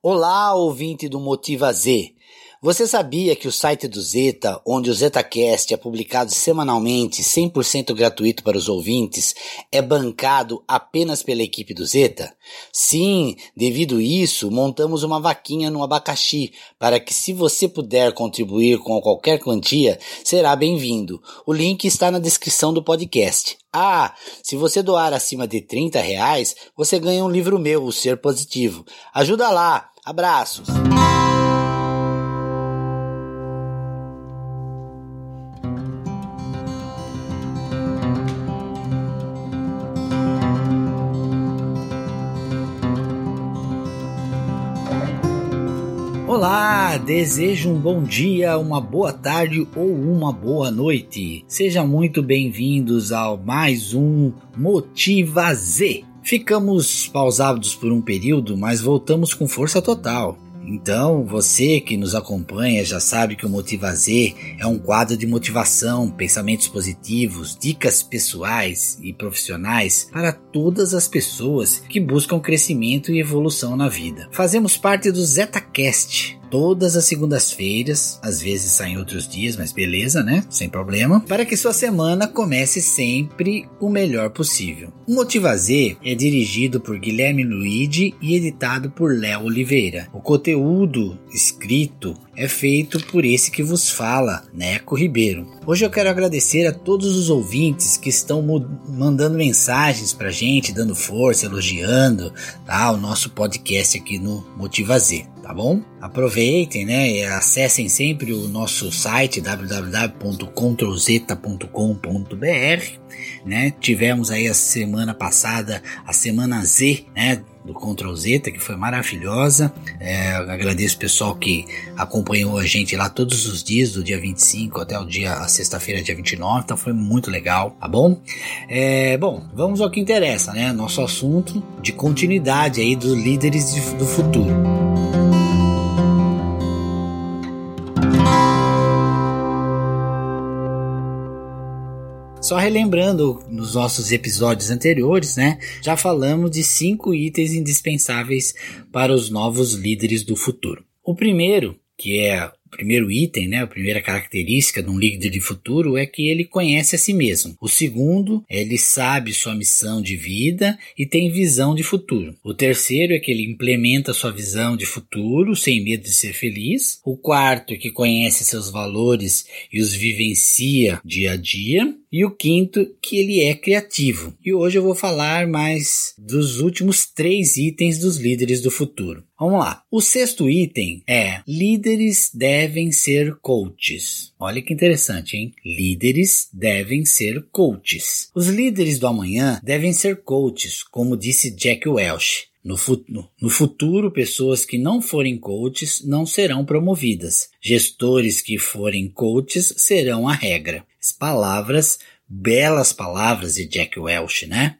Olá, ouvinte do Motiva Z. Você sabia que o site do Zeta, onde o ZetaCast é publicado semanalmente, 100% gratuito para os ouvintes, é bancado apenas pela equipe do Zeta? Sim, devido isso, montamos uma vaquinha no abacaxi para que, se você puder contribuir com qualquer quantia, será bem-vindo. O link está na descrição do podcast. Ah, se você doar acima de 30 reais, você ganha um livro meu, O Ser Positivo. Ajuda lá! Abraços! Olá, desejo um bom dia, uma boa tarde ou uma boa noite. Sejam muito bem-vindos ao mais um Motiva Z. Ficamos pausados por um período, mas voltamos com força total. Então, você que nos acompanha já sabe que o Motiva Z é um quadro de motivação, pensamentos positivos, dicas pessoais e profissionais para todas as pessoas que buscam crescimento e evolução na vida. Fazemos parte do ZetaCast, todas as segundas-feiras, às vezes saem outros dias, mas beleza, né? Sem problema. Para que sua semana comece sempre o melhor possível. O Motiva Z é dirigido por Guilherme Luigi e editado por Léo Oliveira. O conteúdo escrito é feito por esse que vos fala, Neco Ribeiro. Hoje eu quero agradecer a todos os ouvintes que estão mandando mensagens pra gente, dando força, elogiando tá, o nosso podcast aqui no Motiva Z tá bom? Aproveitem, né? E acessem sempre o nosso site www.controlzeta.com.br, né? Tivemos aí a semana passada a semana Z, né? do Ctrl Zeta, que foi maravilhosa. É, agradeço o pessoal que acompanhou a gente lá todos os dias, do dia 25 até o dia, sexta-feira, dia 29, então foi muito legal, tá bom? É, bom, vamos ao que interessa, né? Nosso assunto de continuidade aí dos líderes de, do futuro. Só relembrando nos nossos episódios anteriores, né? Já falamos de cinco itens indispensáveis para os novos líderes do futuro. O primeiro, que é o primeiro item, né, a primeira característica de um líder de futuro é que ele conhece a si mesmo. O segundo, ele sabe sua missão de vida e tem visão de futuro. O terceiro é que ele implementa sua visão de futuro sem medo de ser feliz. O quarto é que conhece seus valores e os vivencia dia a dia. E o quinto, que ele é criativo. E hoje eu vou falar mais dos últimos três itens dos líderes do futuro. Vamos lá. O sexto item é líderes devem ser coaches. Olha que interessante, hein? Líderes devem ser coaches. Os líderes do amanhã devem ser coaches, como disse Jack Welch. No, no, futuro, pessoas que não forem coaches não serão promovidas. Gestores que forem coaches serão a regra. As palavras, belas palavras de Jack Welch, né?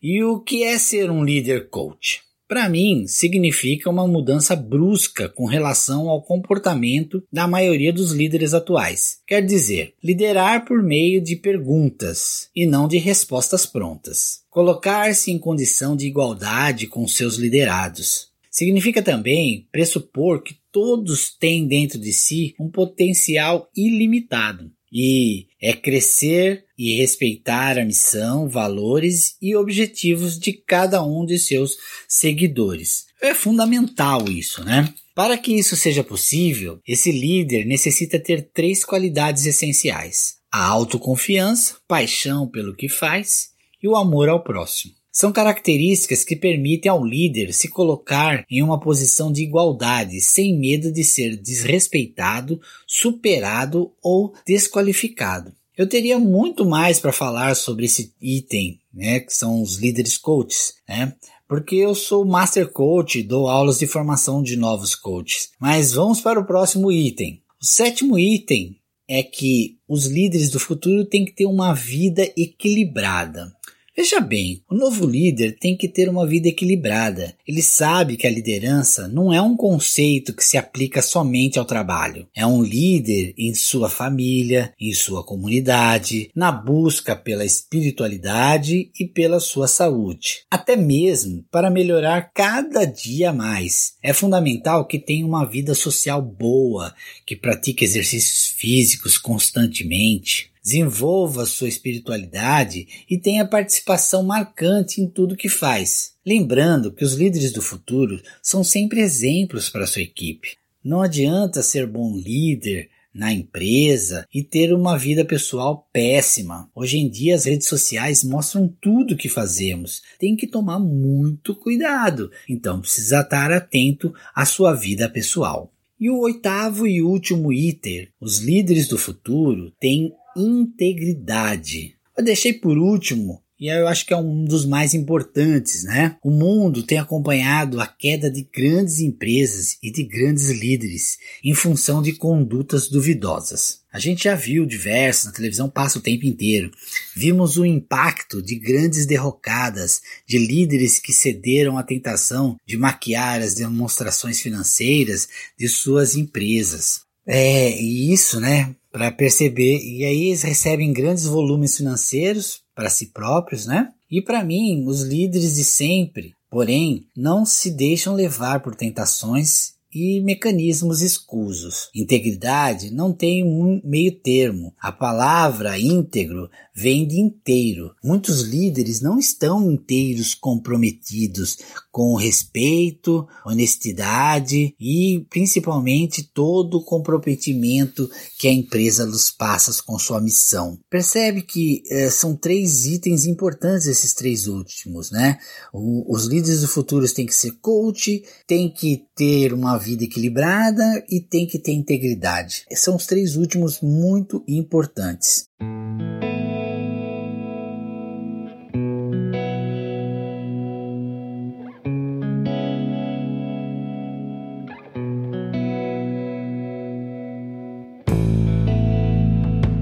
E o que é ser um líder coach? Para mim, significa uma mudança brusca com relação ao comportamento da maioria dos líderes atuais. Quer dizer, liderar por meio de perguntas e não de respostas prontas. Colocar-se em condição de igualdade com seus liderados. Significa também pressupor que todos têm dentro de si um potencial ilimitado e é crescer e respeitar a missão, valores e objetivos de cada um de seus seguidores. É fundamental isso, né? Para que isso seja possível, esse líder necessita ter três qualidades essenciais: a autoconfiança, paixão pelo que faz e o amor ao próximo. São características que permitem ao líder se colocar em uma posição de igualdade, sem medo de ser desrespeitado, superado ou desqualificado. Eu teria muito mais para falar sobre esse item, né, que são os líderes coaches, né? Porque eu sou master coach, dou aulas de formação de novos coaches. Mas vamos para o próximo item. O sétimo item é que os líderes do futuro têm que ter uma vida equilibrada. Veja bem, o novo líder tem que ter uma vida equilibrada. Ele sabe que a liderança não é um conceito que se aplica somente ao trabalho. É um líder em sua família, em sua comunidade, na busca pela espiritualidade e pela sua saúde. Até mesmo para melhorar cada dia mais. É fundamental que tenha uma vida social boa, que pratique exercícios físicos constantemente, desenvolva sua espiritualidade e tenha participação marcante em tudo que faz. Lembrando que os líderes do futuro são sempre exemplos para sua equipe. Não adianta ser bom líder na empresa e ter uma vida pessoal péssima. Hoje em dia as redes sociais mostram tudo que fazemos. Tem que tomar muito cuidado. Então precisa estar atento à sua vida pessoal. E o oitavo e último item, os líderes do futuro têm integridade. Eu deixei por último e eu acho que é um dos mais importantes, né? O mundo tem acompanhado a queda de grandes empresas e de grandes líderes em função de condutas duvidosas. A gente já viu diversos na televisão passa o tempo inteiro. Vimos o impacto de grandes derrocadas de líderes que cederam à tentação de maquiar as demonstrações financeiras de suas empresas. É, e isso, né, para perceber. E aí eles recebem grandes volumes financeiros para si próprios, né? E para mim, os líderes de sempre, porém, não se deixam levar por tentações e mecanismos escusos. Integridade não tem um meio termo. A palavra íntegro vem de inteiro. Muitos líderes não estão inteiros comprometidos com respeito, honestidade e principalmente todo o comprometimento que a empresa lhes passa com sua missão. Percebe que eh, são três itens importantes esses três últimos, né? O, os líderes do futuro têm que ser coach, têm que ter uma vida equilibrada e têm que ter integridade. São os três últimos muito importantes.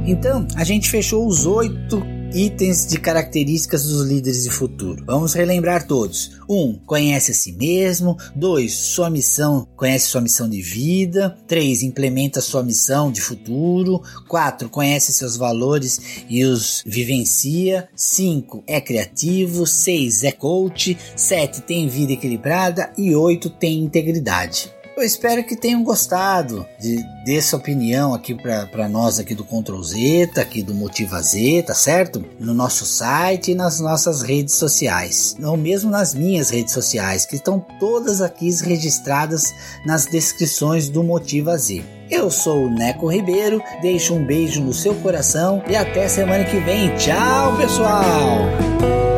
Então, a gente fechou os oito itens de características dos líderes de futuro. Vamos relembrar todos. 1. Um, conhece a si mesmo. 2. Sua missão, conhece sua missão de vida. 3. Implementa sua missão de futuro. 4. Conhece seus valores e os vivencia. 5. É criativo. 6. É coach. 7. Tem vida equilibrada. E 8. Tem integridade. Eu espero que tenham gostado de, dessa opinião aqui para nós aqui do Ctrl Z, aqui do Motiva Z, tá certo? No nosso site e nas nossas redes sociais, ou mesmo nas minhas redes sociais, que estão todas aqui registradas nas descrições do Motiva Z. Eu sou o Neco Ribeiro, deixo um beijo no seu coração e até semana que vem. Tchau, pessoal!